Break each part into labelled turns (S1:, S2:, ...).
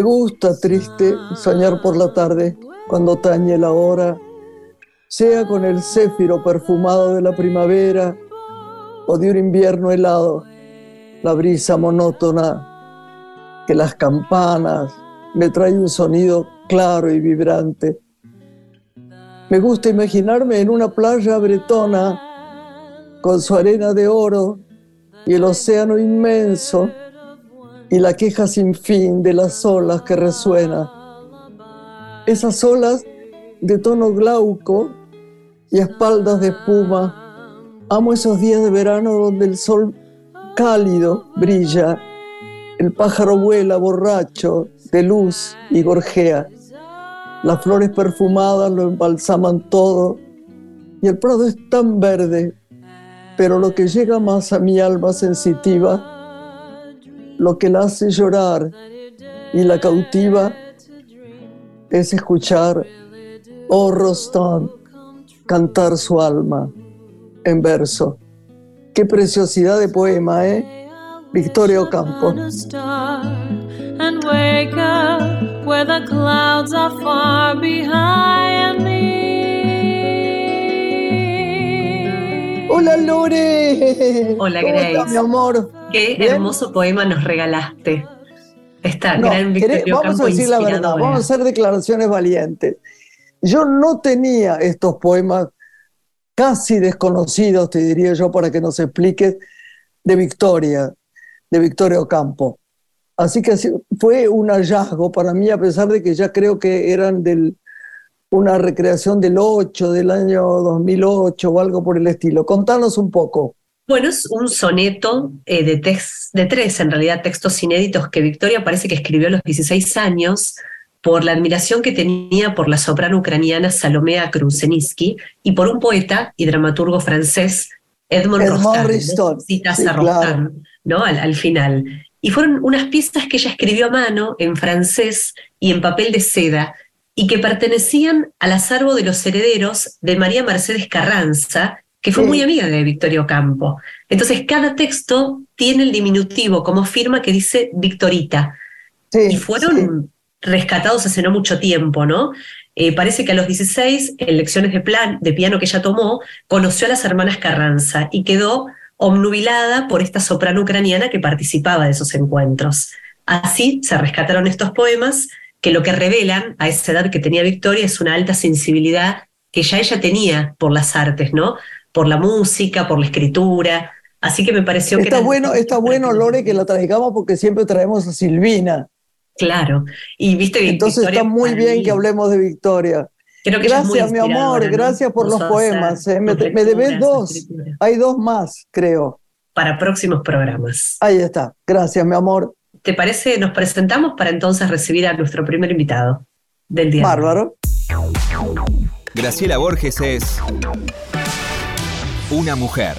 S1: Me gusta, triste, soñar por la tarde, cuando tañe la hora, sea con el céfiro perfumado de la primavera o de un invierno helado, la brisa monótona que las campanas me trae un sonido claro y vibrante. Me gusta imaginarme en una playa bretona con su arena de oro y el océano inmenso y la queja sin fin de las olas que resuena. Esas olas de tono glauco y espaldas de espuma. Amo esos días de verano donde el sol cálido brilla, el pájaro vuela borracho de luz y gorjea. Las flores perfumadas lo embalsaman todo y el prado es tan verde, pero lo que llega más a mi alma sensitiva lo que la hace llorar y la cautiva es escuchar oh cantar su alma en verso. Qué preciosidad de poema, ¿eh? Victoria Ocampo. Hola Lore.
S2: Hola Grace. mi amor? Qué hermoso poema nos regalaste. Esta gran Victoria
S1: Vamos a decir la verdad, vamos a hacer declaraciones valientes. Yo no tenía estos poemas casi desconocidos, te diría yo, para que nos expliques, de Victoria, de Victoria Ocampo. Así que fue un hallazgo para mí, a pesar de que ya creo que eran del, una recreación del 8, del año 2008 o algo por el estilo. Contanos un poco.
S2: Bueno, es un soneto eh, de, de tres, en realidad, textos inéditos que Victoria parece que escribió a los 16 años por la admiración que tenía por la soprano ucraniana Salomea Kruseniski y por un poeta y dramaturgo francés, Edmond, Edmond Citas a ¿no? al final. Y fueron unas piezas que ella escribió a mano en francés y en papel de seda y que pertenecían al acervo de los herederos de María Mercedes Carranza, que fue muy amiga de Victorio Campo. Entonces, cada texto tiene el diminutivo como firma que dice Victorita. y fueron rescatados hace no mucho tiempo, ¿no? Eh, parece que a los 16, en lecciones de, plan, de piano que ella tomó, conoció a las hermanas Carranza y quedó omnubilada por esta soprano ucraniana que participaba de esos encuentros. Así se rescataron estos poemas que lo que revelan a esa edad que tenía Victoria es una alta sensibilidad que ya ella tenía por las artes, ¿no? por la música, por la escritura. Así que me pareció
S1: está
S2: que...
S1: Bueno, está bueno, Lore, que la traigamos porque siempre traemos a Silvina.
S2: Claro. Y viste
S1: Entonces está muy bien que hablemos de Victoria. gracias, mi amor, gracias por los poemas. Eh. Me, me debes dos. Hay dos más, creo.
S2: Para próximos programas.
S1: Ahí está. Gracias, mi amor.
S2: ¿Te parece? Nos presentamos para entonces recibir a nuestro primer invitado del día.
S1: Bárbaro.
S3: Graciela Borges es una mujer.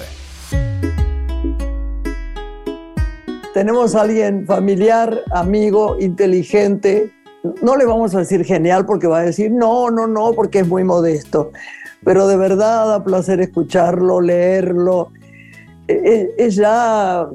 S1: Tenemos a alguien familiar, amigo, inteligente. No le vamos a decir genial porque va a decir no, no, no, porque es muy modesto. Pero de verdad da placer escucharlo, leerlo. E, e, es ya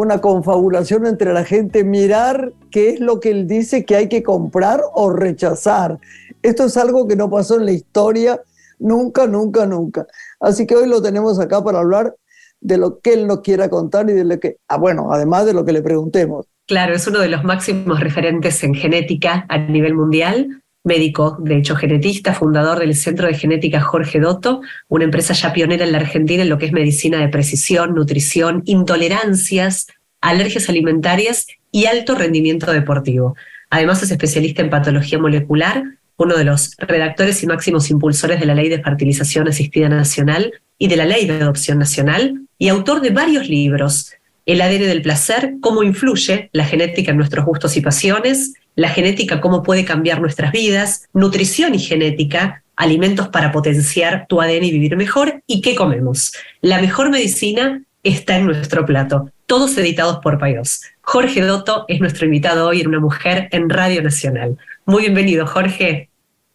S1: una confabulación entre la gente, mirar qué es lo que él dice que hay que comprar o rechazar. Esto es algo que no pasó en la historia nunca, nunca, nunca. Así que hoy lo tenemos acá para hablar de lo que él nos quiera contar y de lo que, ah, bueno, además de lo que le preguntemos.
S2: Claro, es uno de los máximos referentes en genética a nivel mundial, médico, de hecho genetista, fundador del Centro de Genética Jorge Dotto, una empresa ya pionera en la Argentina en lo que es medicina de precisión, nutrición, intolerancias, alergias alimentarias y alto rendimiento deportivo. Además es especialista en patología molecular, uno de los redactores y máximos impulsores de la Ley de Fertilización Asistida Nacional y de la Ley de Adopción Nacional, y autor de varios libros, El ADN del placer, cómo influye la genética en nuestros gustos y pasiones, la genética, cómo puede cambiar nuestras vidas, nutrición y genética, alimentos para potenciar tu ADN y vivir mejor, y qué comemos. La mejor medicina está en nuestro plato, todos editados por Payos. Jorge Dotto es nuestro invitado hoy en Una Mujer en Radio Nacional. Muy bienvenido, Jorge.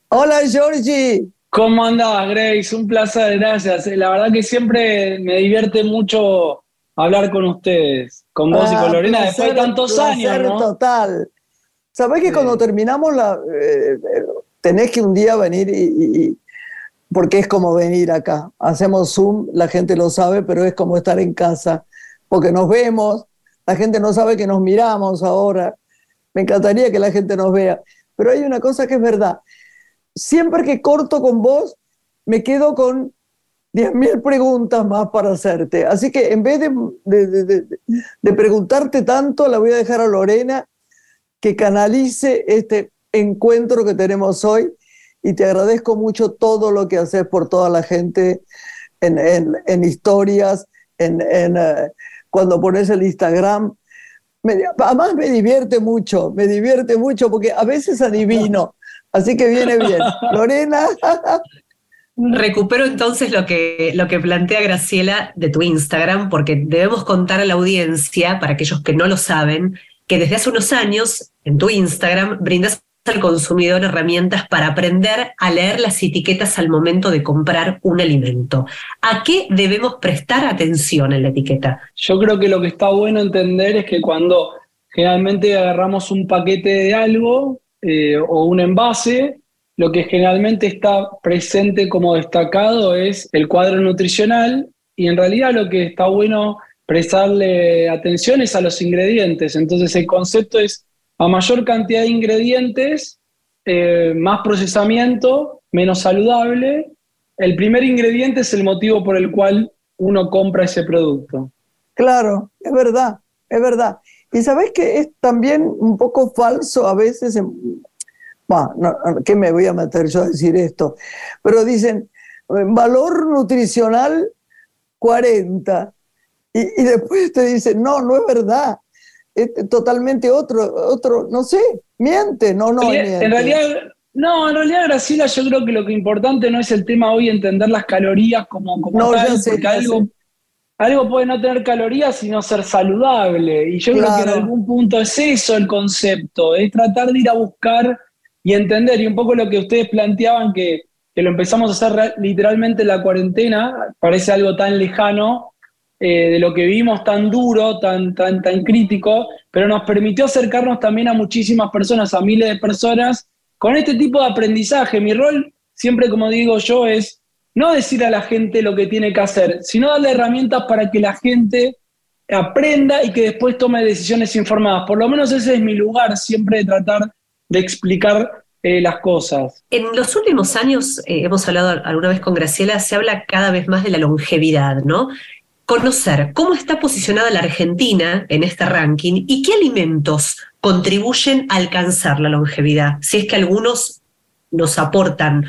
S1: Hola, Georgie.
S4: ¿Cómo andás, Grace? Un placer, gracias. La verdad que siempre me divierte mucho hablar con ustedes, con vos y con ah, Lorena, después de tantos años, ¿no?
S1: total. ¿Sabés que cuando terminamos la... Eh, eh, tenés que un día venir y, porque es como venir acá. Hacemos Zoom, la gente lo sabe, pero es como estar en casa, porque nos vemos, la gente no sabe que nos miramos ahora. Me encantaría que la gente nos vea. Pero hay una cosa que es verdad. Siempre que corto con vos, me quedo con 10.000 preguntas más para hacerte. Así que en vez de, de, preguntarte tanto, la voy a dejar a Lorena que canalice este encuentro que tenemos hoy y te agradezco mucho todo lo que haces por toda la gente en, en, historias, en, en eh, cuando pones el Instagram. además me divierte mucho, me divierte mucho porque a veces adivino, así que viene bien. Lorena.
S2: Recupero entonces lo que, lo que plantea Graciela de tu Instagram, porque debemos contar a la audiencia, para aquellos que no lo saben, que desde hace unos años en tu Instagram brindas al consumidor herramientas para aprender a leer las etiquetas al momento de comprar un alimento. ¿A qué debemos prestar atención en la etiqueta?
S4: Yo creo que lo que está bueno entender es que cuando generalmente agarramos un paquete de algo eh, o un envase, lo que generalmente está presente como destacado es el cuadro nutricional y en realidad lo que está bueno prestarle atención es a los ingredientes. Entonces el concepto es a mayor cantidad de ingredientes, eh, más procesamiento, menos saludable. El primer ingrediente es el motivo por el cual uno compra ese producto.
S1: Claro, es verdad, es verdad. Y sabes que es también un poco falso a veces, ¿qué me voy a meter yo a decir esto? Pero dicen, valor nutricional 40. Y, y después te dicen, no, no es verdad es totalmente otro, otro, no sé, miente, no, no.
S4: En realidad, no, en realidad, Graciela, yo creo que lo que importante no es el tema hoy entender las calorías como, como tal, porque algo, algo puede no tener calorías sino ser saludable. Y yo creo que en algún punto es eso el concepto, es tratar de ir a buscar y entender, y un poco lo que ustedes planteaban que, que lo empezamos a hacer literalmente en la cuarentena, parece algo tan lejano, eh, de lo que vimos tan duro, tan, tan, tan crítico, pero nos permitió acercarnos también a muchísimas personas, a miles de personas, con este tipo de aprendizaje. Mi rol, siempre como digo yo, es no decir a la gente lo que tiene que hacer, sino darle herramientas para que la gente aprenda y que después tome decisiones informadas. Por lo menos ese es mi lugar, siempre de tratar de explicar eh, las cosas.
S2: En los últimos años, eh, hemos hablado alguna vez con Graciela, se habla cada vez más de la longevidad, ¿no? Conocer cómo está posicionada la Argentina en este ranking y qué alimentos contribuyen a alcanzar la longevidad, si es que algunos nos aportan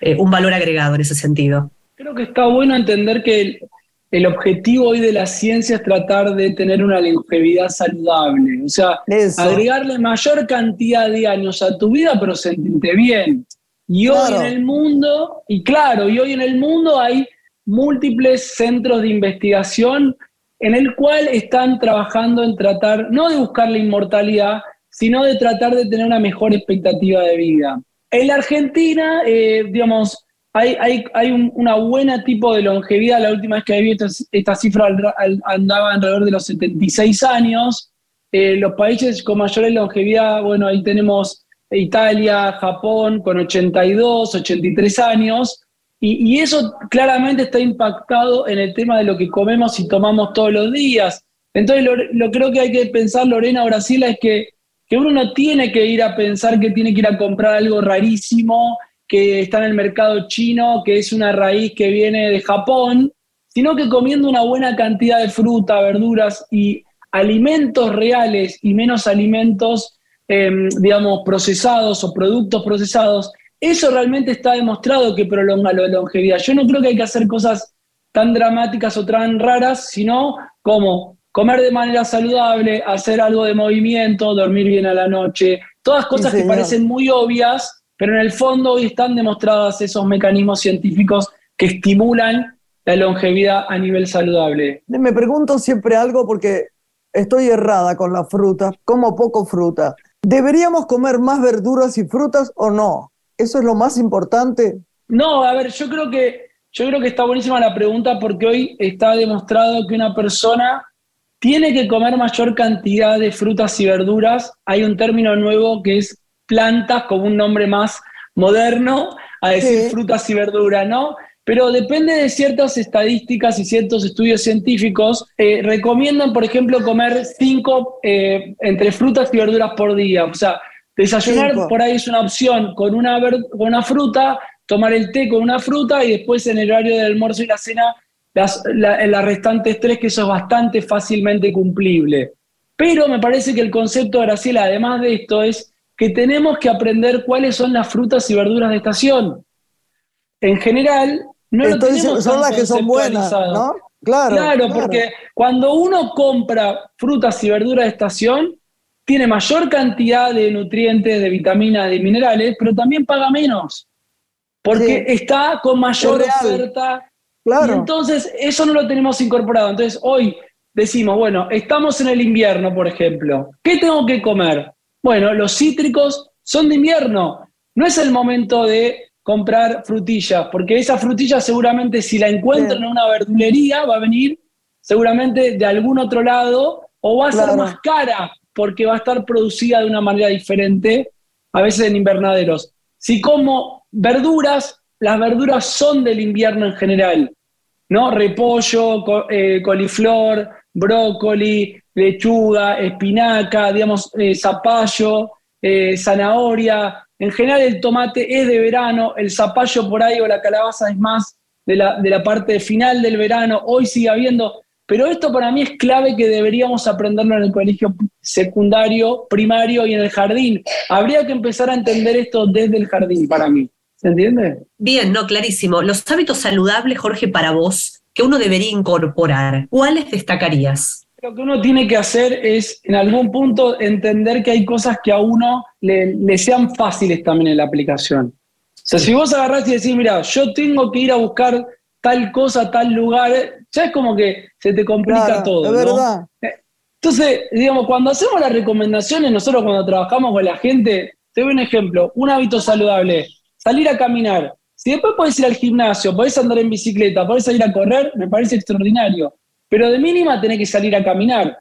S2: eh, un valor agregado en ese sentido.
S4: Creo que está bueno entender que el, objetivo hoy de la ciencia es tratar de tener una longevidad saludable, o sea, agregarle mayor cantidad de años a tu vida, pero sentirte bien. Y hoy en el mundo, y claro, y hoy en el mundo hay múltiples centros de investigación en el cual están trabajando en tratar, no de buscar la inmortalidad, sino de tratar de tener una mejor expectativa de vida. En la Argentina, eh, digamos, hay, hay, hay una buena tipo de longevidad. La última vez que había visto esta cifra andaba alrededor de los 76 años. Eh, los países con mayor longevidad, bueno, ahí tenemos Italia, Japón con 82, 83 años. Y, eso claramente está impactado en el tema de lo que comemos y tomamos todos los días. Entonces, lo, creo que hay que pensar, Lorena Brasil, es que, que uno no tiene que ir a pensar que tiene que ir a comprar algo rarísimo, que está en el mercado chino, que es una raíz que viene de Japón, sino que comiendo una buena cantidad de fruta, verduras y alimentos reales y menos alimentos, em, digamos, procesados o productos procesados, eso realmente está demostrado que prolonga la longevidad. Yo no creo que hay que hacer cosas tan dramáticas o tan raras, sino como comer de manera saludable, hacer algo de movimiento, dormir bien a la noche, todas cosas que parecen muy obvias, pero en el fondo hoy están demostradas esos mecanismos científicos que estimulan la longevidad a nivel saludable.
S1: Me pregunto siempre algo porque estoy errada con la fruta, como poco fruta. ¿Deberíamos comer más verduras y frutas o no? ¿Eso es lo más importante?
S4: No, a ver, yo creo que, yo creo que está buenísima la pregunta porque hoy está demostrado que una persona tiene que comer mayor cantidad de frutas y verduras. Hay un término nuevo que es plantas, como un nombre más moderno, a decir frutas y verduras, ¿no? Pero depende de ciertas estadísticas y ciertos estudios científicos. Eh, recomiendan, por ejemplo, comer cinco eh, entre frutas y verduras por día. O sea, desayunar por ahí es una opción con una, con una fruta, tomar el té con una fruta y después en el horario del almuerzo y la cena las, las restantes tres, que eso es bastante fácilmente cumplible. Pero me parece que el concepto, Graciela, además de esto, es que tenemos que aprender cuáles son las frutas y verduras de estación. En general, no lo tenemos
S1: son las que son buenas, ¿no?
S4: Claro, claro, porque cuando uno compra frutas y verduras de estación, tiene mayor cantidad de nutrientes, de vitaminas, de minerales, pero también paga menos, porque está con mayor oferta y entonces eso no lo tenemos incorporado. Entonces hoy decimos, bueno, estamos en el invierno, por ejemplo. ¿Qué tengo que comer? Bueno, los cítricos son de invierno. No es el momento de comprar frutillas, porque esa frutilla seguramente si la encuentro en una verdulería va a venir seguramente de algún otro lado o va a ser más cara porque va a estar producida de una manera diferente, a veces en invernaderos. Si como verduras, las verduras son del invierno en general. ¿no? Repollo, eh, coliflor, brócoli, lechuga, espinaca, digamos, eh, zapallo, eh, zanahoria. En general el tomate es de verano, el zapallo por ahí o la calabaza es más de la, de la parte final del verano, hoy sigue habiendo, pero esto para mí es clave que deberíamos aprenderlo en el colegio secundario, primario y en el jardín. Habría que empezar a entender esto desde el jardín para mí. ¿Se entiende?
S2: Bien, no, clarísimo. Los hábitos saludables, Jorge, para vos, que uno debería incorporar, ¿cuáles destacarías?
S4: Lo que uno tiene que hacer es, en algún punto, entender que hay cosas que a uno le, sean fáciles también en la aplicación. O sea, si vos agarrás y decís, mira, yo tengo que ir a buscar tal cosa, tal lugar, ya es como que se te complica todo. Es verdad. Eh, entonces, digamos, cuando hacemos las recomendaciones, nosotros cuando trabajamos con la gente, te doy un ejemplo, un hábito saludable salir a caminar. Si después podés ir al gimnasio, podés andar en bicicleta, podés salir a correr, me parece extraordinario. Pero de mínima tenés que salir a caminar.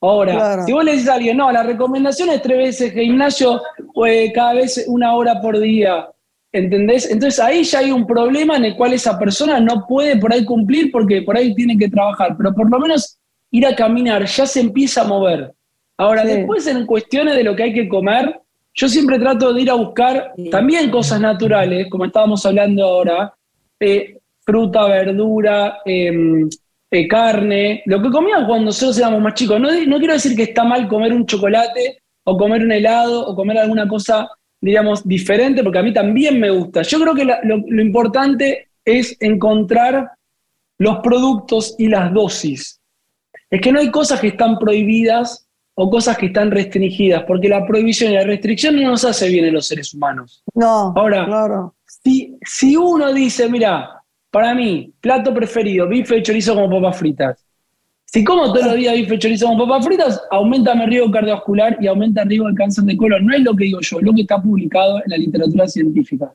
S4: Ahora, si vos le dices a alguien, no, la recomendación es tres veces gimnasio, pues cada vez una hora por día. ¿Entendés? Entonces ahí ya hay un problema en el cual esa persona no puede por ahí cumplir porque por ahí tiene que trabajar, pero por lo menos ir a caminar ya se empieza a mover. Ahora, después en cuestiones de lo que hay que comer, yo siempre trato de ir a buscar también cosas naturales, como estábamos hablando ahora, eh, fruta, verdura, em, eh, carne, lo que comíamos cuando nosotros éramos más chicos. No, quiero decir que está mal comer un chocolate o comer un helado o comer alguna cosa, digamos, diferente, porque a mí también me gusta. Yo creo que lo importante es encontrar los productos y las dosis. Es que no hay cosas que están prohibidas o cosas que están restringidas, porque la prohibición y la restricción no nos hace bien a los seres humanos.
S1: No,
S4: Ahora, claro. si, si uno dice, mira, para mí, plato preferido, bife de chorizo como papas fritas. Si como todos los días bife chorizo papas fritas, aumenta mi riesgo cardiovascular y aumenta el riesgo de cáncer de colon. No es lo que digo yo, es lo que está publicado en la literatura científica.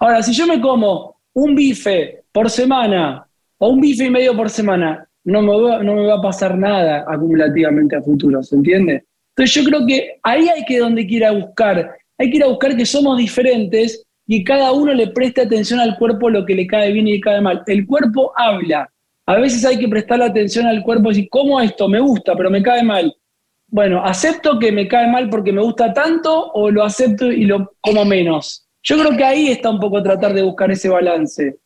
S4: Ahora, si yo me como un bife por semana o un bife y medio por semana no me, va, no me va a pasar nada acumulativamente a futuro, ¿se entiende? Entonces yo creo que ahí hay que donde quiera buscar, hay que ir a buscar que somos diferentes y cada uno le preste atención al cuerpo lo que le cae bien y le cae mal. El cuerpo habla. A veces hay que prestarle atención al cuerpo y decir, ¿cómo esto? Me gusta, pero me cae mal. Bueno, ¿acepto que me cae mal porque me gusta tanto o lo acepto y lo como menos? Yo creo que ahí está un poco tratar de buscar ese balance.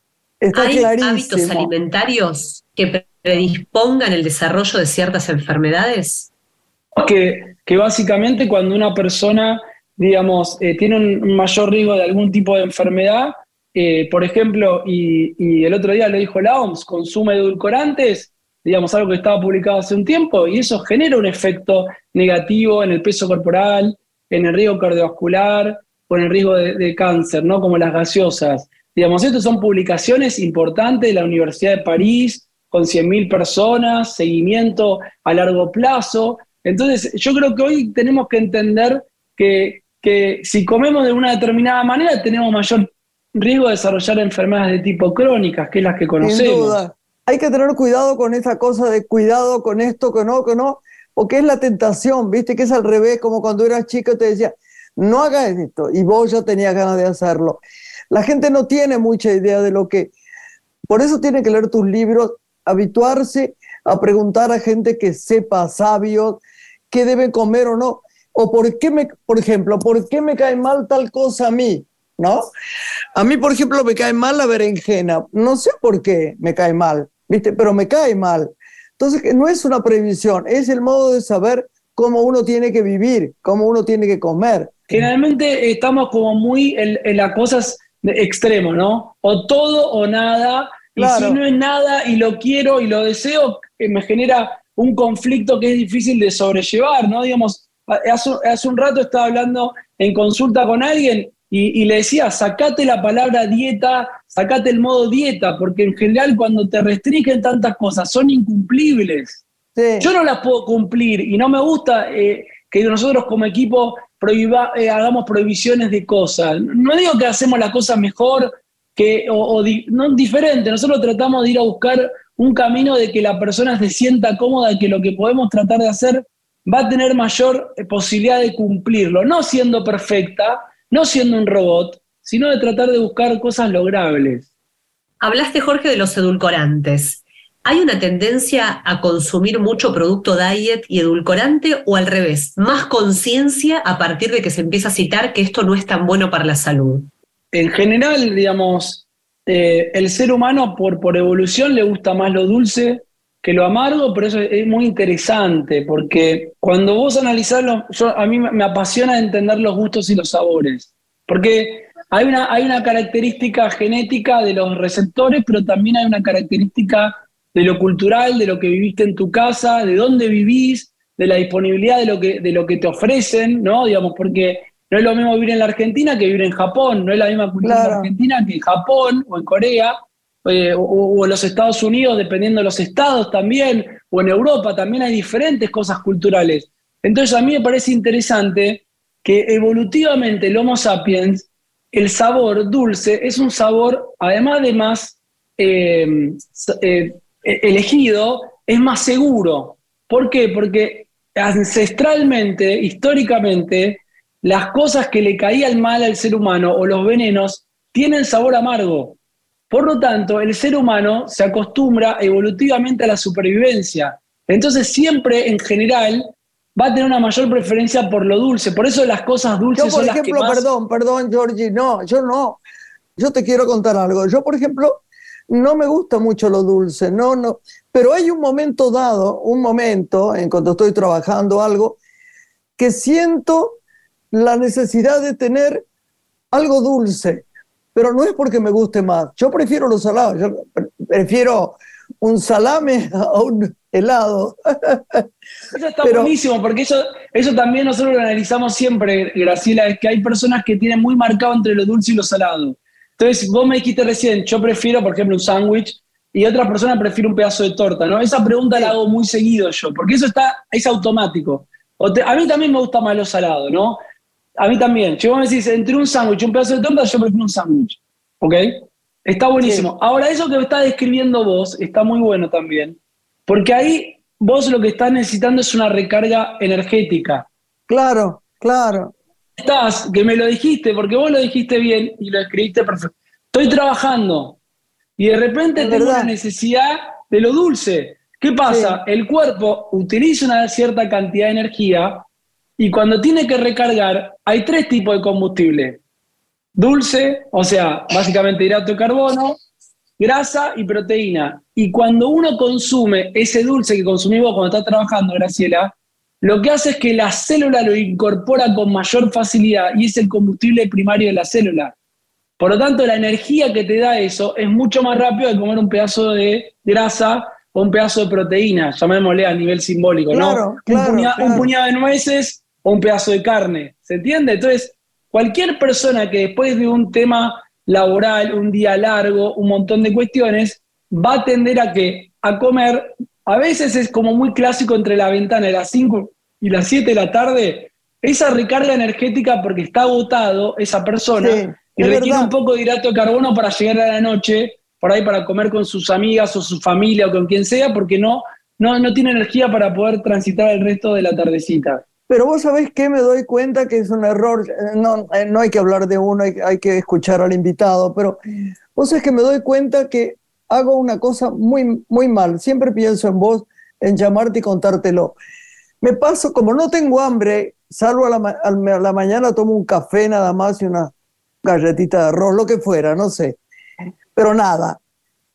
S2: ¿Hay hábitos alimentarios que predispongan el desarrollo de ciertas enfermedades?
S4: Que, que básicamente cuando una persona, digamos, eh, tiene un mayor riesgo de algún tipo de enfermedad, eh, por ejemplo, y, el otro día lo dijo la OMS, consume edulcorantes, digamos, algo que estaba publicado hace un tiempo, y eso genera un efecto negativo en el peso corporal, en el riesgo cardiovascular o en el riesgo de, cáncer, ¿no? Como las gaseosas. Digamos, estas son publicaciones importantes de la Universidad de París, con 100.000 personas, seguimiento a largo plazo. Entonces, yo creo que hoy tenemos que entender que, que si comemos de una determinada manera, tenemos mayor riesgo de desarrollar enfermedades de tipo crónicas, que es las que conocemos.
S1: hay que tener cuidado con esa cosa de cuidado con esto, que no, que no, porque es la tentación, viste que es al revés, como cuando eras chico te decía, no hagas esto, y vos ya tenías ganas de hacerlo. La gente no tiene mucha idea de lo que... Por eso tiene que leer tus libros, habituarse a preguntar a gente que sepa, sabio, qué debe comer o no, o por qué me, por ejemplo, por qué me cae mal tal cosa a mí, ¿no? A mí, por ejemplo, me cae mal la berenjena, no sé por qué me cae mal, ¿viste? Pero me cae mal. Entonces, no es una previsión, es el modo de saber cómo uno tiene que vivir, cómo uno tiene que comer.
S4: Generalmente estamos como muy en, las cosas extremo, ¿no? O todo o nada, y si no es nada y lo quiero y lo deseo, me genera un conflicto que es difícil de sobrellevar, ¿no? Digamos, hace, hace un rato estaba hablando en consulta con alguien y, le decía, sacate la palabra dieta, sacate el modo dieta, porque en general cuando te restringen tantas cosas son incumplibles. Yo no las puedo cumplir y no me gusta eh, que nosotros como equipo eh, hagamos prohibiciones de cosas. No digo que hacemos la cosa mejor que, o, no diferente, nosotros tratamos de ir a buscar un camino de que la persona se sienta cómoda, que lo que podemos tratar de hacer va a tener mayor eh, posibilidad de cumplirlo, no siendo perfecta, no siendo un robot, sino de tratar de buscar cosas logrables.
S2: Hablaste, Jorge, de los edulcorantes. ¿Hay una tendencia a consumir mucho producto diet y edulcorante o al revés? ¿Más conciencia a partir de que se empieza a citar que esto no es tan bueno para la salud?
S4: En general, digamos, eh, el ser humano por, por evolución le gusta más lo dulce que lo amargo, pero eso es muy interesante, porque cuando vos analizás, yo, a mí me apasiona entender los gustos y los sabores, porque hay una, hay una característica genética de los receptores, pero también hay una característica de lo cultural, de lo que viviste en tu casa, de dónde vivís, de la disponibilidad de lo que, de lo que te ofrecen, ¿no? Digamos, porque no es lo mismo vivir en la Argentina que vivir en Japón, no es la misma cultura en Argentina que en Japón o en Corea, eh, o, en los Estados Unidos, dependiendo de los estados también, o en Europa también hay diferentes cosas culturales. Entonces a mí me parece interesante que evolutivamente el Homo sapiens, el sabor dulce es un sabor, además de más eh, eh, elegido, es más seguro. ¿Por qué? Porque ancestralmente, históricamente, las cosas que le caían mal al ser humano o los venenos tienen sabor amargo. Por lo tanto, el ser humano se acostumbra evolutivamente a la supervivencia. Entonces, siempre en general va a tener una mayor preferencia por lo dulce. Por eso las cosas dulces
S1: yo, por ejemplo, perdón, perdón, Georgie, no, yo no. Yo te quiero contar algo. Yo, por ejemplo, no me gusta mucho lo dulce, no, no. Pero hay un momento dado, un momento en cuando estoy trabajando algo, que siento la necesidad de tener algo dulce pero no es porque me guste más. Yo prefiero los salados, yo prefiero un salame a un helado.
S4: Eso está buenísimo, porque eso, eso también nosotros lo analizamos siempre, Graciela, es que hay personas que tienen muy marcado entre lo dulce y lo salado. Entonces, vos me dijiste recién, yo prefiero, por ejemplo, un sándwich, y otra persona prefiere un pedazo de torta, ¿no? Esa pregunta la hago muy seguido yo, porque eso está, es automático. a mí también me gusta más lo salado, ¿no? A mí también. Si vos me decís, entre un sándwich y un pedazo de torta, yo prefiero un sándwich. ¿Ok? Está buenísimo. Ahora, eso que estás describiendo vos está muy bueno también, porque ahí vos lo que estás necesitando es una recarga energética.
S1: Claro, claro.
S4: Estás, que me lo dijiste, porque vos lo dijiste bien y lo escribiste perfecto. Estoy trabajando y de repente tengo la necesidad de lo dulce. ¿Qué pasa? El cuerpo utiliza una cierta cantidad de energía y cuando tiene que recargar, hay tres tipos de combustible. Dulce, o sea, básicamente hidrato de carbono, grasa y proteína. Y cuando uno consume ese dulce que consumimos cuando está trabajando, Graciela, lo que hace es que la célula lo incorpora con mayor facilidad y es el combustible primario de la célula. Por lo tanto, la energía que te da eso es mucho más rápido que comer un pedazo de grasa o un pedazo de proteína, llamémosle a nivel simbólico, ¿no? un puñado de nueces o un pedazo de carne. ¿Se entiende? Entonces, cualquier persona que después de un tema laboral, un día largo, un montón de cuestiones, va a tender a que a comer, a veces es como muy clásico entre la ventana de las 5 y las 7 de la tarde, esa recarga energética porque está agotado esa persona y requiere un poco de hidrato de carbono para llegar a la noche, por ahí para comer con sus amigas o su familia o con quien sea, porque no, no, no tiene energía para poder transitar el resto de la tardecita.
S1: Pero vos sabés que me doy cuenta que es un error, eh, no, eh, no hay que hablar de uno, hay, que escuchar al invitado, pero vos sabés que me doy cuenta que hago una cosa muy, muy mal, siempre pienso en vos, en llamarte y contártelo. Me paso, como no tengo hambre, salvo a la, mañana, tomo un café nada más y una galletita de arroz, lo que fuera, no sé pero nada.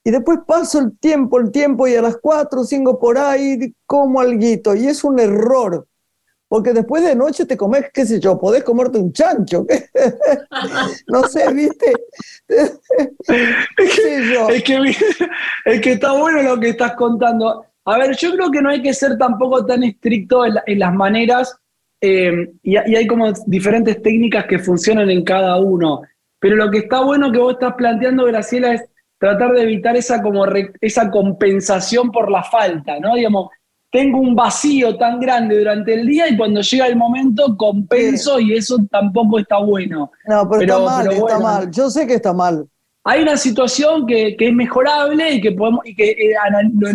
S1: Y después paso el tiempo, el tiempo, y a las cuatro o cinco por ahí como alguito. Y es un error, porque después de noche te comes, qué sé yo, podés comerte un chancho. no sé, ¿viste?
S4: es, que, es, que, está bueno lo que estás contando. A ver, yo creo que no hay que ser tampoco tan estricto en, las maneras eh, y, y, hay como diferentes técnicas que funcionan en cada uno. Pero lo que está bueno que vos estás planteando, Graciela, es tratar de evitar esa, como esa compensación por la falta, ¿no? Digamos, tengo un vacío tan grande durante el día y cuando llega el momento compenso y eso tampoco está bueno.
S1: No, pero, está mal, está mal. Yo sé que está mal.
S4: Hay una situación que, es mejorable y que, podemos, y que eh,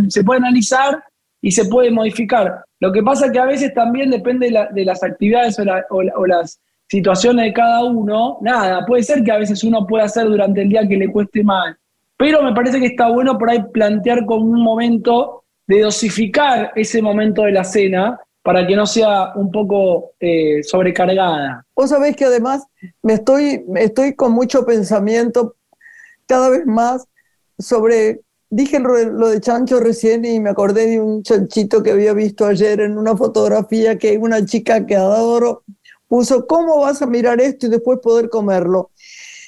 S4: se puede analizar y se puede modificar. Lo que pasa es que a veces también depende de, las actividades o las situaciones de cada uno, nada, puede ser que a veces uno pueda hacer durante el día que le cueste mal, pero me parece que está bueno por ahí plantear como un momento de dosificar ese momento de la cena para que no sea un poco eh, sobrecargada.
S1: Vos sabés que además me estoy, estoy con mucho pensamiento cada vez más sobre, dije lo de chancho recién y me acordé de un chanchito que había visto ayer en una fotografía que una chica que adoro puso, ¿cómo vas a mirar esto y después poder comerlo?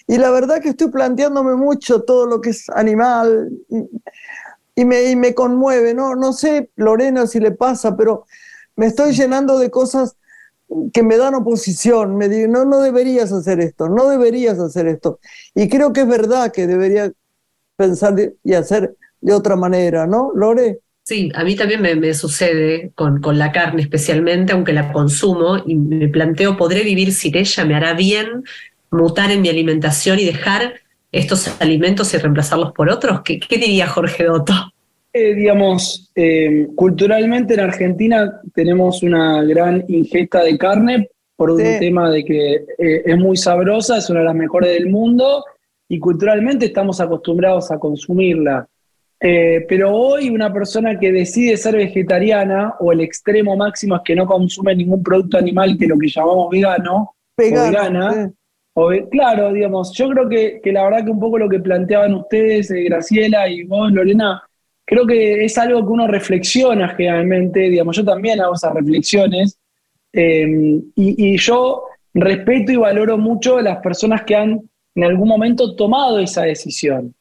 S1: Y la verdad que estoy planteándome mucho todo lo que es animal y, me, me conmueve, ¿no? No sé, Lorena, si le pasa, pero me estoy llenando de cosas que me dan oposición, me digo, no, no deberías hacer esto, no deberías hacer esto. Y creo que es verdad que debería pensar y hacer de otra manera, ¿no, Lore?
S2: Sí, a mí también me, sucede con, con, la carne especialmente, aunque la consumo y me planteo, ¿podré vivir sin ella? ¿Me hará bien mutar en mi alimentación y dejar estos alimentos y reemplazarlos por otros? ¿Qué, diría Jorge Dotto?
S4: Eh, digamos, eh, culturalmente en Argentina tenemos una gran ingesta de carne por un tema de que eh, es muy sabrosa, es una de las mejores del mundo y culturalmente estamos acostumbrados a consumirla. Eh, pero hoy una persona que decide ser vegetariana o el extremo máximo es que no consume ningún producto animal que lo que llamamos vegano o vegana, claro, digamos, yo creo que, la verdad que un poco lo que planteaban ustedes, eh, Graciela y vos, Lorena, creo que es algo que uno reflexiona generalmente, digamos, yo también hago esas reflexiones eh, y, y yo respeto y valoro mucho a las personas que han en algún momento tomado esa decisión.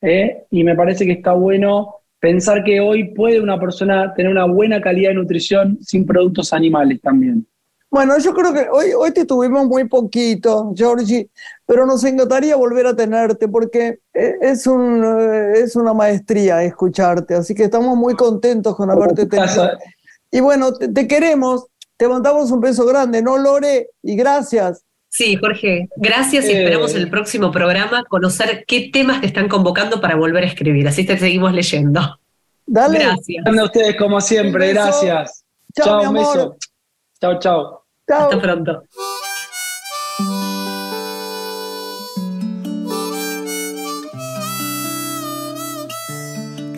S4: ¿eh? y me parece que está bueno pensar que hoy puede una persona tener una buena calidad de nutrición sin productos animales también.
S1: Bueno, yo creo que hoy, hoy te tuvimos muy poquito, Georgie, pero nos encantaría volver a tenerte porque eh, es, un, eh, es una maestría escucharte, así que estamos muy contentos con haberte tenido. Y bueno, te queremos, te mandamos un beso grande, ¿no, Lore? Y gracias.
S2: Sí, Jorge, gracias y esperamos en el próximo programa conocer qué temas te están convocando para volver a escribir. Así te seguimos leyendo.
S1: Dale.
S4: Gracias. A ustedes como siempre, gracias.
S1: Chao, un beso.
S4: Chao, chao.
S2: Hasta pronto.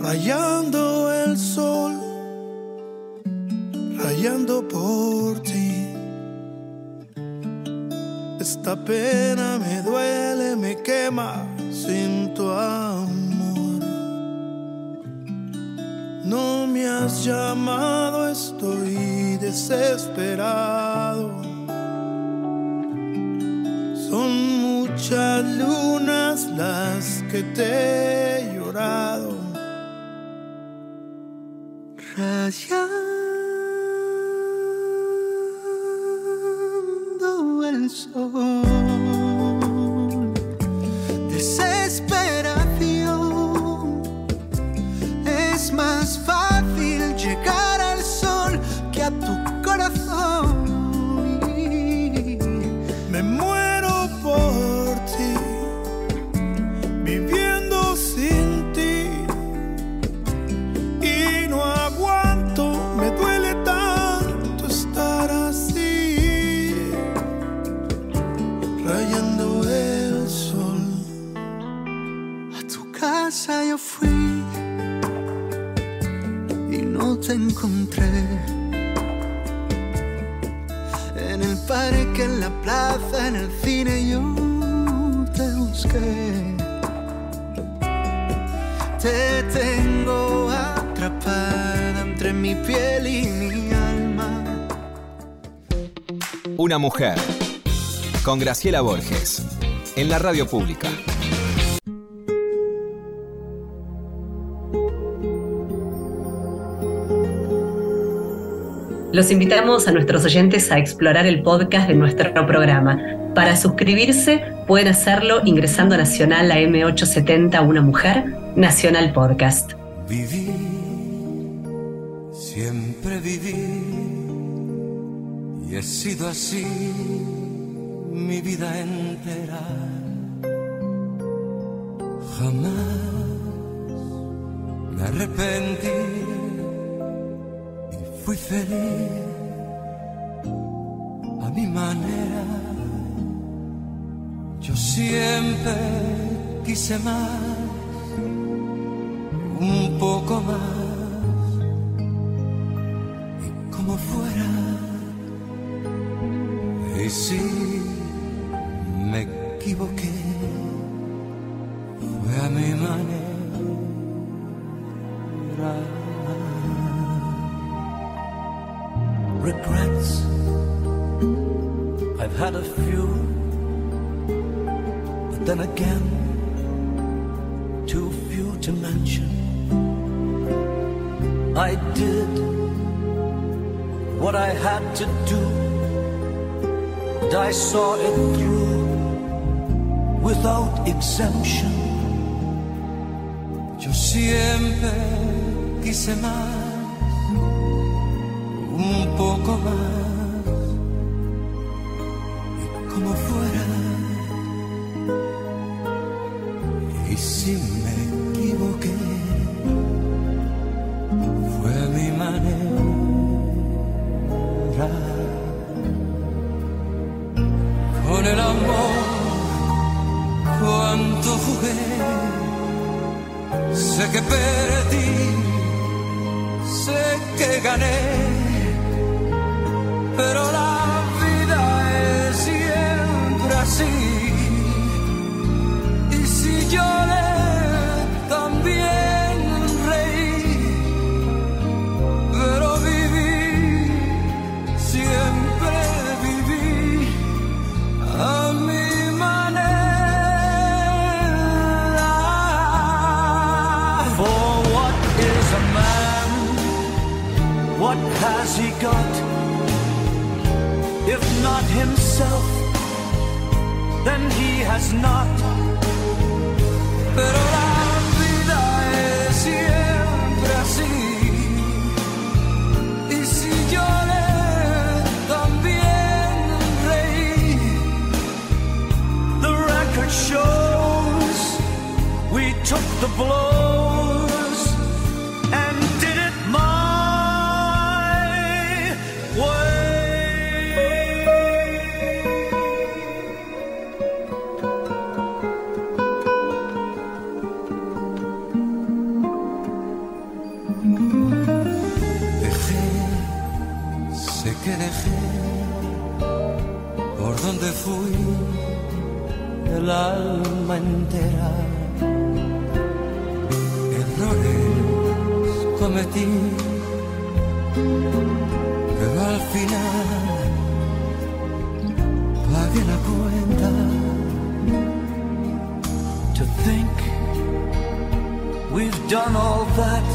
S5: Rayando el sol, rayando por ti esta pena me duele, me quema sin tu amor. No me has llamado, estoy desesperado. Son muchas lunas las que te he llorado. el
S3: Una mujer. Con Graciela Borges. En la radio pública.
S2: Los invitamos a nuestros oyentes a explorar el podcast de nuestro programa. Para suscribirse pueden hacerlo ingresando a Nacional a M870 Una Mujer, Nacional Podcast.
S5: Viví, siempre viví, y he sido así mi vida entera. Jamás me arrepentí fui feliz a mi manera. Yo siempre quise más, un poco más, Y si me equivoqué, fue a mi manera. regrets. I've had a few, but then again, too few to mention. I did what I had to do, and I saw it through without exemption. Yo siempre quise más un poco más y como fuera. Y si que dejé, por donde fui, el alma entera. Errores cometí, pero al final pagué la cuenta. To think we've done all that.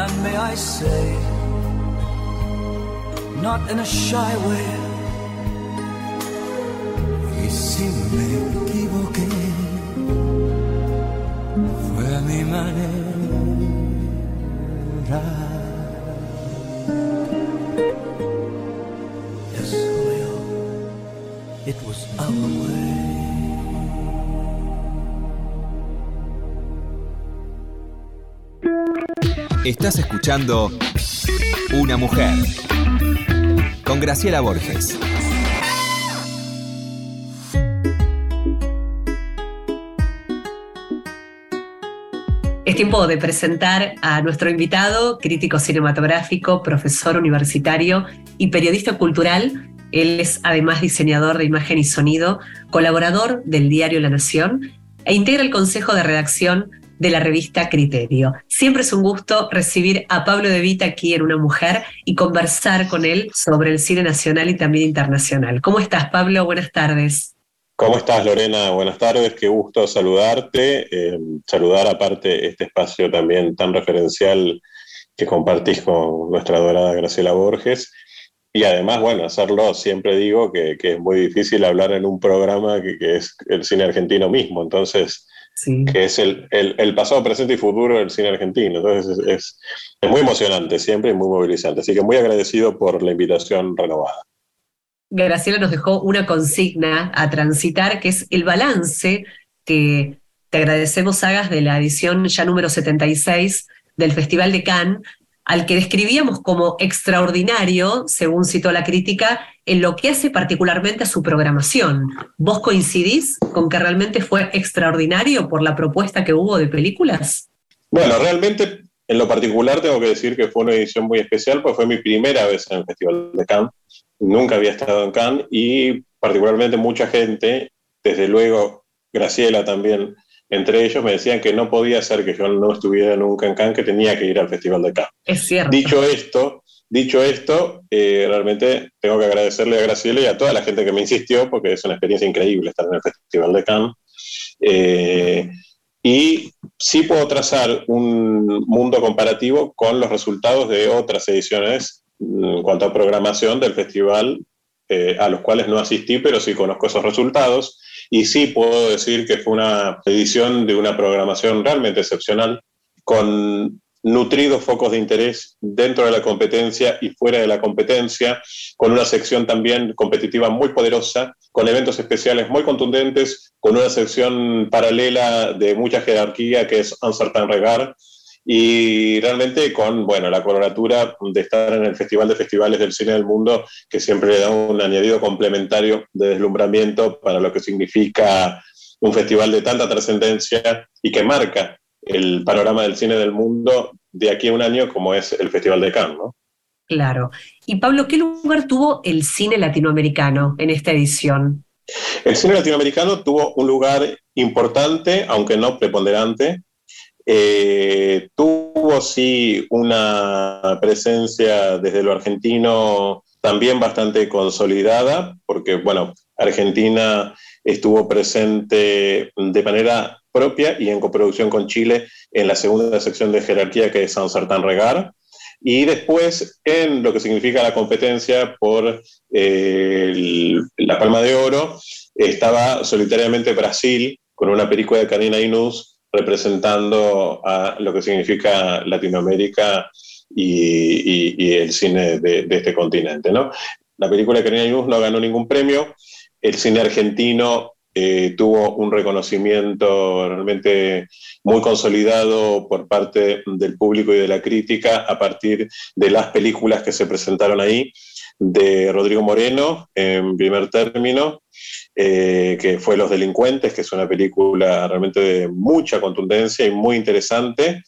S5: And may I say, not in a shy way. Y si me equivoqué, fue a mi manera. Yes, Julio, it was our way.
S3: Estás escuchando Una mujer. Con Graciela Borges.
S2: Es tiempo de presentar a nuestro invitado, crítico cinematográfico, profesor universitario y periodista cultural. Él es además diseñador de imagen y sonido, colaborador del diario La Nación e integra el consejo de redacción de la revista Criterio. Siempre es un gusto recibir a Pablo De Vita aquí en Una Mujer y conversar con él sobre el cine nacional y también internacional. ¿Cómo estás, Pablo? Buenas tardes.
S6: ¿Cómo estás, Lorena? Buenas tardes, qué gusto saludarte. Eh, saludar aparte este espacio también tan referencial que compartís con nuestra dorada Graciela Borges. Y además, bueno, hacerlo, siempre digo que, es muy difícil hablar en un programa que, es el cine argentino mismo. Entonces, que es el, pasado, presente y futuro del cine argentino. Entonces es, muy emocionante siempre y muy movilizante. Así que muy agradecido por la invitación renovada.
S2: Graciela nos dejó una consigna a transitar, que es el balance que te agradecemos hagas de la edición ya número 76 del Festival de Cannes, al que describíamos como extraordinario, según citó la crítica, en lo que hace particularmente a su programación. ¿Vos coincidís con que realmente fue extraordinario por la propuesta que hubo de películas?
S6: Bueno, realmente en lo particular tengo que decir que fue una edición muy especial, porque fue mi primera vez en el Festival de Cannes. Nunca había estado en Cannes y particularmente mucha gente, desde luego Graciela también, entre ellos me decían que no podía ser que yo no estuviera nunca en Cannes, que tenía que ir al Festival de Cannes.
S2: Es cierto.
S6: Dicho esto, dicho esto eh, realmente tengo que agradecerle a Graciela y a toda la gente que me insistió, porque es una experiencia increíble estar en el Festival de Cannes. Eh, y sí puedo trazar un mundo comparativo con los resultados de otras ediciones en cuanto a programación del festival, eh, a los cuales no asistí, pero sí conozco esos resultados. Y sí puedo decir que fue una edición de una programación realmente excepcional, con nutridos focos de interés dentro de la competencia y fuera de la competencia, con una sección también competitiva muy poderosa, con eventos especiales muy contundentes, con una sección paralela de mucha jerarquía que es Uncertain Regard, y realmente con bueno, la coloratura de estar en el Festival de Festivales del Cine del Mundo, que siempre le da un añadido complementario de deslumbramiento para lo que significa un festival de tanta trascendencia y que marca el panorama del cine del mundo de aquí a un año como es el Festival de Cannes. ¿no?
S2: Claro. Y Pablo, ¿qué lugar tuvo el cine latinoamericano en esta edición?
S6: El cine latinoamericano tuvo un lugar importante, aunque no preponderante, eh, tuvo sí una presencia desde lo argentino también bastante consolidada, porque bueno, Argentina estuvo presente de manera propia y en coproducción con Chile en la segunda sección de jerarquía que es San Sartán Regar. Y después, en lo que significa la competencia por eh, la Palma de Oro, estaba solitariamente Brasil con una película de Karina Inus representando a lo que significa Latinoamérica y, el cine de, este continente. ¿no? La película de Karina News no ganó ningún premio, el cine argentino eh, tuvo un reconocimiento realmente muy consolidado por parte del público y de la crítica a partir de las películas que se presentaron ahí, de Rodrigo Moreno en primer término, eh, que fue Los Delincuentes, que es una película realmente de mucha contundencia y muy interesante.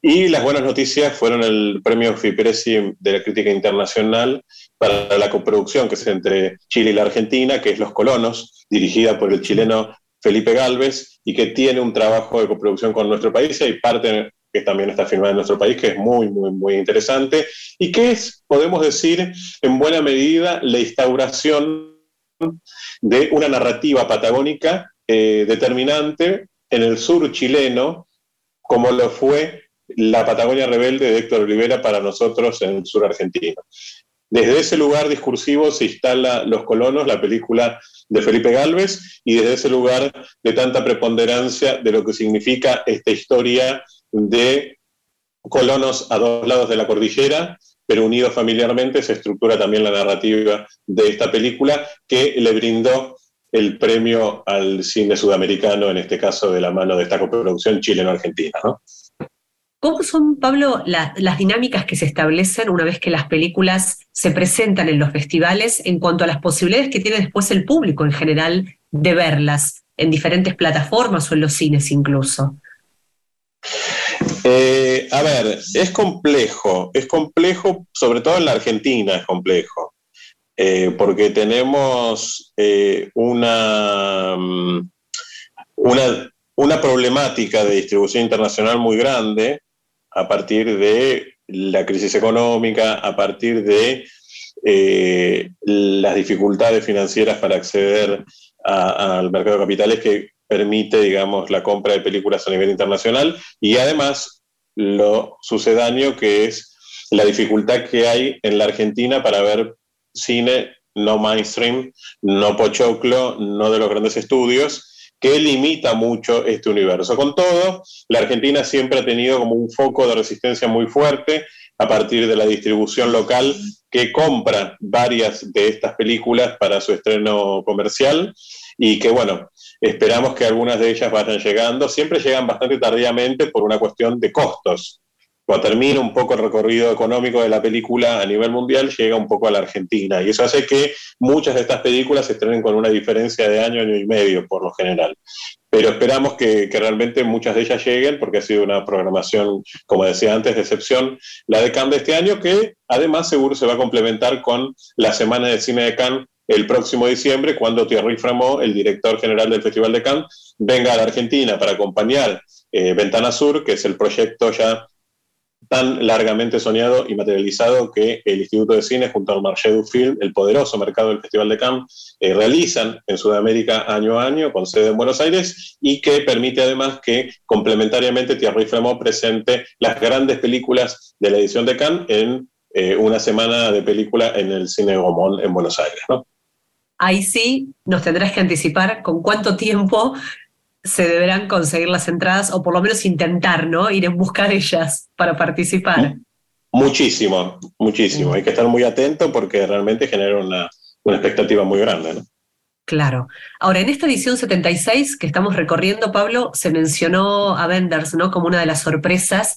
S6: Y las buenas noticias fueron el premio FIPRESI de la crítica internacional para la coproducción que es entre Chile y la Argentina, que es Los Colonos, dirigida por el chileno Felipe Galvez, y que tiene un trabajo de coproducción con nuestro país. Y hay parte que también está filmada en nuestro país, que es muy, muy, muy interesante, y que es, podemos decir, en buena medida la instauración de una narrativa patagónica eh, determinante en el sur chileno, como lo fue la Patagonia Rebelde de Héctor Rivera para nosotros en el sur argentino. Desde ese lugar discursivo se instala Los Colonos, la película de Felipe Galvez, y desde ese lugar de tanta preponderancia de lo que significa esta historia de colonos a dos lados de la cordillera, pero unidos familiarmente, se estructura también la narrativa de esta película que le brindó el premio al cine sudamericano, en este caso de la mano de esta coproducción chileno-argentina.
S2: ¿Cómo son, Pablo, las dinámicas que se establecen una vez que las películas se presentan en los festivales en cuanto a las posibilidades que tiene después el público en general de verlas en diferentes plataformas o en los cines incluso?
S6: Eh, a ver, es complejo, es complejo, sobre todo en la Argentina es complejo, eh, porque tenemos eh, una, mm, una, una problemática de distribución internacional muy grande a partir de la crisis económica, a partir de las dificultades financieras para acceder al mercado de capitales que permite, digamos, la compra de películas a nivel internacional y además lo sucedáneo que es la dificultad que hay en la Argentina para ver cine no mainstream, no pochoclo, no de los grandes estudios, que limita mucho este universo. Con todo, la Argentina siempre ha tenido como un foco de resistencia muy fuerte a partir de la distribución local que compra varias de estas películas para su estreno comercial y que bueno, esperamos que algunas de ellas vayan llegando. Siempre llegan bastante tardíamente por una cuestión de costos. Cuando termina un poco el recorrido económico de la película a nivel mundial, llega un poco a la Argentina. Y eso hace que muchas de estas películas se estrenen con una diferencia de año, año y medio, por lo general. Pero esperamos que, realmente muchas de ellas lleguen, porque ha sido una programación, como decía antes, de excepción, la de Cannes de este año, que además seguro se va a complementar con la Semana de Cine de Cannes el próximo diciembre, cuando Thierry Framont, el director general del Festival de Cannes, venga a la Argentina para acompañar eh, Ventana Sur, que es el proyecto ya tan largamente soñado y materializado que el Instituto de Cine junto al Marché du Film, el poderoso mercado del Festival de Cannes, eh, realizan en Sudamérica año a año con sede en Buenos Aires y que permite además que complementariamente Thierry Fremont presente las grandes películas de la edición de Cannes en eh, una semana de película en el Cine Gomón en Buenos Aires.
S2: Ahí sí nos tendrás que anticipar con cuánto tiempo se deberán conseguir las entradas o por lo menos intentar, ¿no? Ir en busca de ellas para participar.
S6: Muchísimo, muchísimo. Hay que estar muy atento porque realmente genera una, una expectativa muy grande, ¿no?
S2: Claro. Ahora, en esta edición 76 que estamos recorriendo, Pablo, se mencionó a Benders, ¿no? Como una de las sorpresas,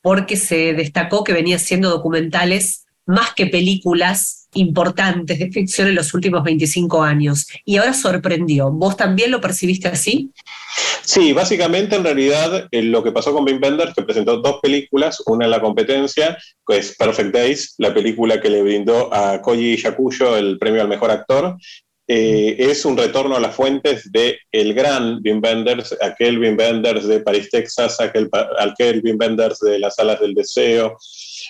S2: porque se destacó que venía haciendo documentales más que películas importantes de ficción en los últimos 25 años. Y ahora sorprendió. ¿Vos también lo percibiste así?
S6: Sí, básicamente en realidad eh, lo que pasó con Wim Wenders, que presentó dos películas, una en la competencia, que es Perfect Days, la película que le brindó a Koji Yakuyo el premio al mejor actor, eh, es un retorno a las fuentes de el gran Wim Wenders, aquel Wim Wenders de París, Texas, aquel, aquel Wim Wenders de las Alas del Deseo,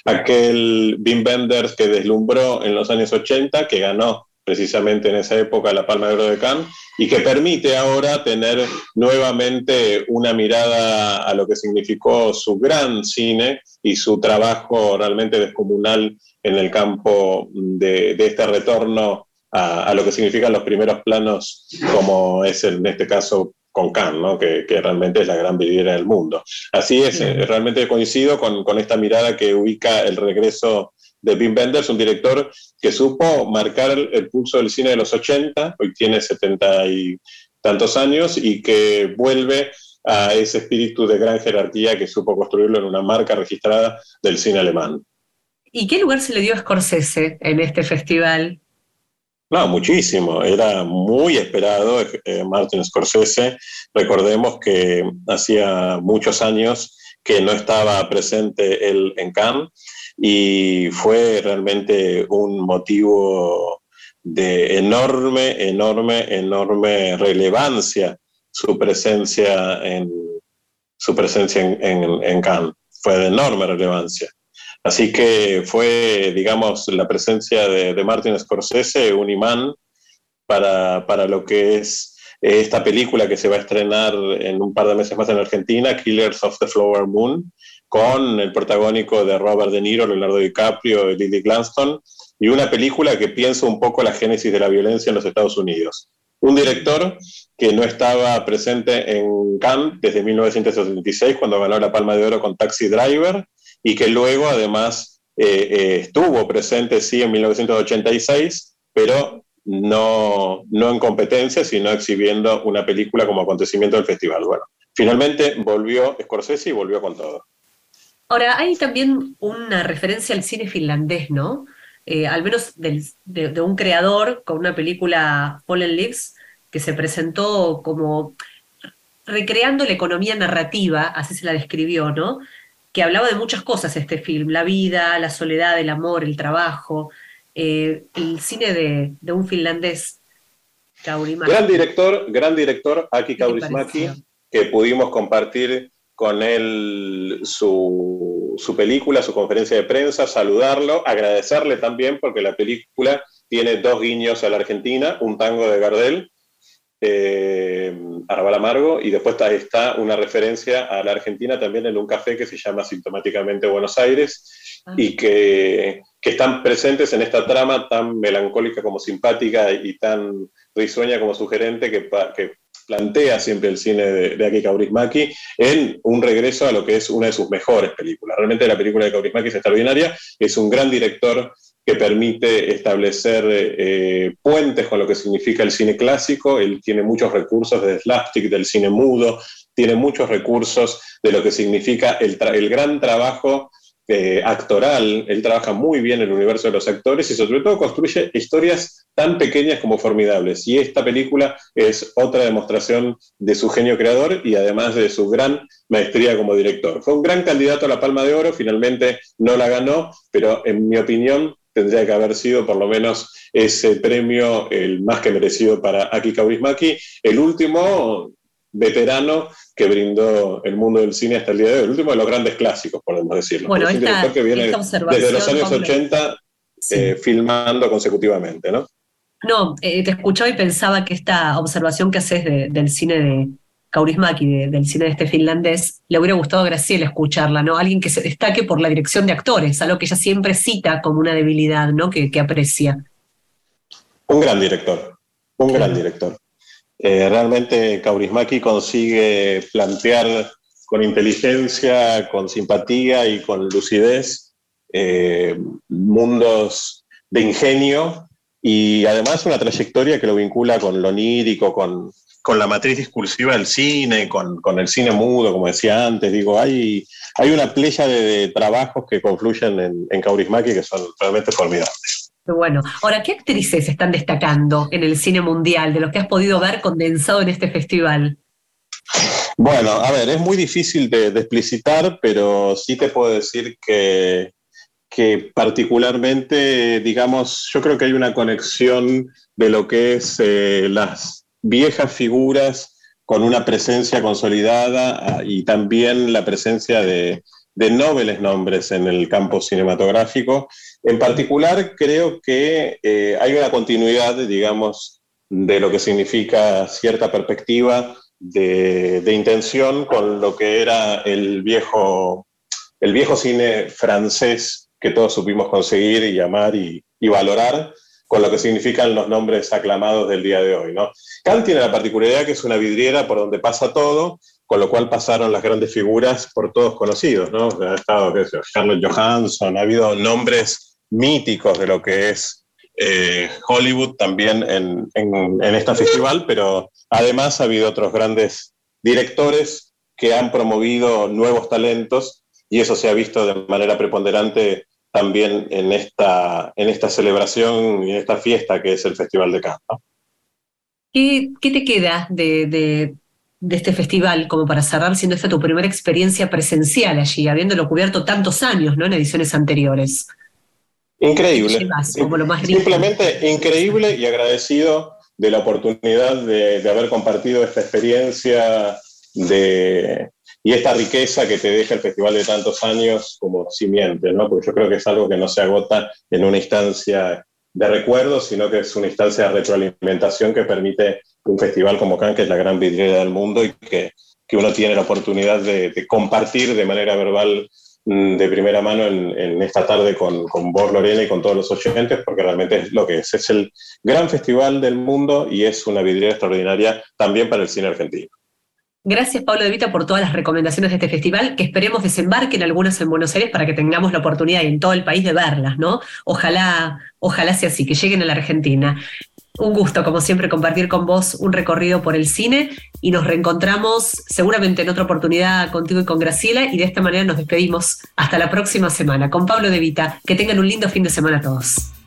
S6: aquel Wim Wenders que deslumbró en los años 80, que ganó precisamente en esa época la Palma de Oro de Cannes, y que permite ahora tener nuevamente una mirada a lo que significó su gran cine y su trabajo realmente descomunal en el campo de, este retorno a, lo que significan los primeros planos, como es en este caso con Khan, ¿no? que, realmente es la gran vidriera del mundo. Así es, eh, realmente coincido con, con, esta mirada que ubica el regreso de Wim Wenders, un director que supo marcar el, pulso del cine de los 80, hoy tiene 70 y tantos años, y que vuelve a ese espíritu de gran jerarquía que supo construirlo en una marca registrada del cine alemán.
S2: ¿Y qué lugar se le dio a Scorsese en este festival?
S6: No, muchísimo. Era muy esperado eh, Martin Scorsese. Recordemos que hacía muchos años que no estaba presente él en Cannes y fue realmente un motivo de enorme, enorme, enorme relevancia su presencia en, su presencia en, en Cannes. Fue de enorme relevancia. Así que fue, digamos, la presencia de, Martin Scorsese un imán para, lo que es eh, esta película que se va a estrenar en un par de meses más en Argentina, Killers of the Flower Moon, con el protagónico de Robert De Niro, Leonardo DiCaprio Lily Gladstone, y una película que piensa un poco la génesis de la violencia en los Estados Unidos. Un director que no estaba presente en Cannes desde 1976, cuando ganó la Palma de Oro con Taxi Driver, y que luego además eh, eh, estuvo presente, sí, en 1986, pero no, no en competencia, sino exhibiendo una película como acontecimiento del festival. Bueno, finalmente volvió Scorsese y volvió con todo.
S2: Ahora, hay también una referencia al cine finlandés, ¿no? Eh, al menos de, de, un creador con una película Fallen Leaves que se presentó como recreando la economía narrativa, así se la describió, ¿no? Que hablaba de muchas cosas este film, la vida, la soledad, el amor, el trabajo, eh, el cine de, un finlandés,
S6: Kaurismäki. Gran director, gran director, Aki Kaurismäki, que pudimos compartir con él su, su película, su conferencia de prensa, saludarlo, agradecerle también porque la película tiene dos guiños a la Argentina, un tango de Gardel eh, Arrabal Amargo, y después está, una referencia a la Argentina también en un café que se llama sintomáticamente Buenos Aires, ah. y que, están presentes en esta trama tan melancólica como simpática y tan risueña como sugerente que, que plantea siempre el cine de, de Aki Kaurismäki en un regreso a lo que es una de sus mejores películas. Realmente la película de Kaurismäki es extraordinaria, es un gran director que permite establecer eh, puentes con lo que significa el cine clásico. Él tiene muchos recursos de slapstick, del cine mudo, tiene muchos recursos de lo que significa el, el gran trabajo eh, actoral. Él trabaja muy bien en el universo de los actores y sobre todo construye historias tan pequeñas como formidables. Y esta película es otra demostración de su genio creador y además de su gran maestría como director. Fue un gran candidato a la Palma de Oro, finalmente no la ganó, pero en mi opinión tendría que haber sido por lo menos ese premio el más que merecido para Aki Kaurismäki, el último veterano que brindó el mundo del cine hasta el día de hoy, el último de los grandes clásicos, podemos decirlo.
S2: Bueno, esta, director que viene
S6: desde los años 80 eh, filmando consecutivamente, ¿no?
S2: No, eh, te escuchaba y pensaba que esta observación que haces del cine de, Kaurismäki, del cine de este finlandés, le hubiera gustado a Graciela escucharla, ¿no? Alguien que se destaque por la dirección de actores, algo que ella siempre cita como una debilidad, ¿no? Que, aprecia.
S6: Un gran director, un gran director. Eh, realmente Kaurismäki consigue plantear con inteligencia, con simpatía y con lucidez eh, mundos de ingenio y además una trayectoria que lo vincula con lo onírico, con, con la matriz discursiva del cine, con, el cine mudo, como decía antes. Digo, hay, hay una playa de, trabajos que confluyen en, en Kaurismäki que son realmente formidables.
S2: Bueno, ahora, ¿qué actrices están destacando en el cine mundial de los que has podido ver condensado en este festival?
S6: Bueno, a ver, es muy difícil de, explicitar, pero sí te puedo decir que, que, particularmente, digamos, yo creo que hay una conexión de lo que es eh, las viejas figuras con una presencia consolidada ah, y también la presencia de, de nobles nombres en el campo cinematográfico. En particular, creo que eh, hay una continuidad, digamos, de lo que significa cierta perspectiva de, intención con lo que era el viejo, el viejo cine francés que todos supimos conseguir y amar y, y valorar con lo que significan los nombres aclamados del día de hoy. ¿no? Kant tiene la particularidad que es una vidriera por donde pasa todo, con lo cual pasaron las grandes figuras por todos conocidos. ¿no? Ha estado qué sé, Carlos Johansson, ha habido nombres míticos de lo que es eh, Hollywood también en, en, en este festival, pero además ha habido otros grandes directores que han promovido nuevos talentos y eso se ha visto de manera preponderante también en esta, en esta celebración y en esta fiesta que es el Festival de Cannes.
S2: ¿Qué, te queda de, este festival como para cerrar, siendo esta tu primera experiencia presencial allí, habiéndolo cubierto tantos años ¿no? en ediciones anteriores?
S6: Increíble. Simplemente increíble y agradecido de la oportunidad de, de haber compartido esta experiencia de, y esta riqueza que te deja el festival de tantos años como simiente, ¿no? Porque yo creo que es algo que no se agota en una instancia de recuerdo, sino que es una instancia de retroalimentación que permite un festival como Cannes, que es la gran vidriera del mundo y que, que uno tiene la oportunidad de, compartir de manera verbal mm, de primera mano en, en esta tarde con, con, vos, Lorena, y con todos los oyentes, porque realmente es lo que es. Es el gran festival del mundo y es una vidriera extraordinaria también para el cine argentino.
S2: Gracias, Pablo De Vita, por todas las recomendaciones de este festival, que esperemos desembarquen algunas en Buenos Aires para que tengamos la oportunidad en todo el país de verlas, ¿no? Ojalá, ojalá sea así, que lleguen a la Argentina. Un gusto, como siempre, compartir con vos un recorrido por el cine y nos reencontramos seguramente en otra oportunidad contigo y con Graciela y de esta manera nos despedimos hasta la próxima semana con Pablo De Vita. Que tengan un lindo fin de semana a todos.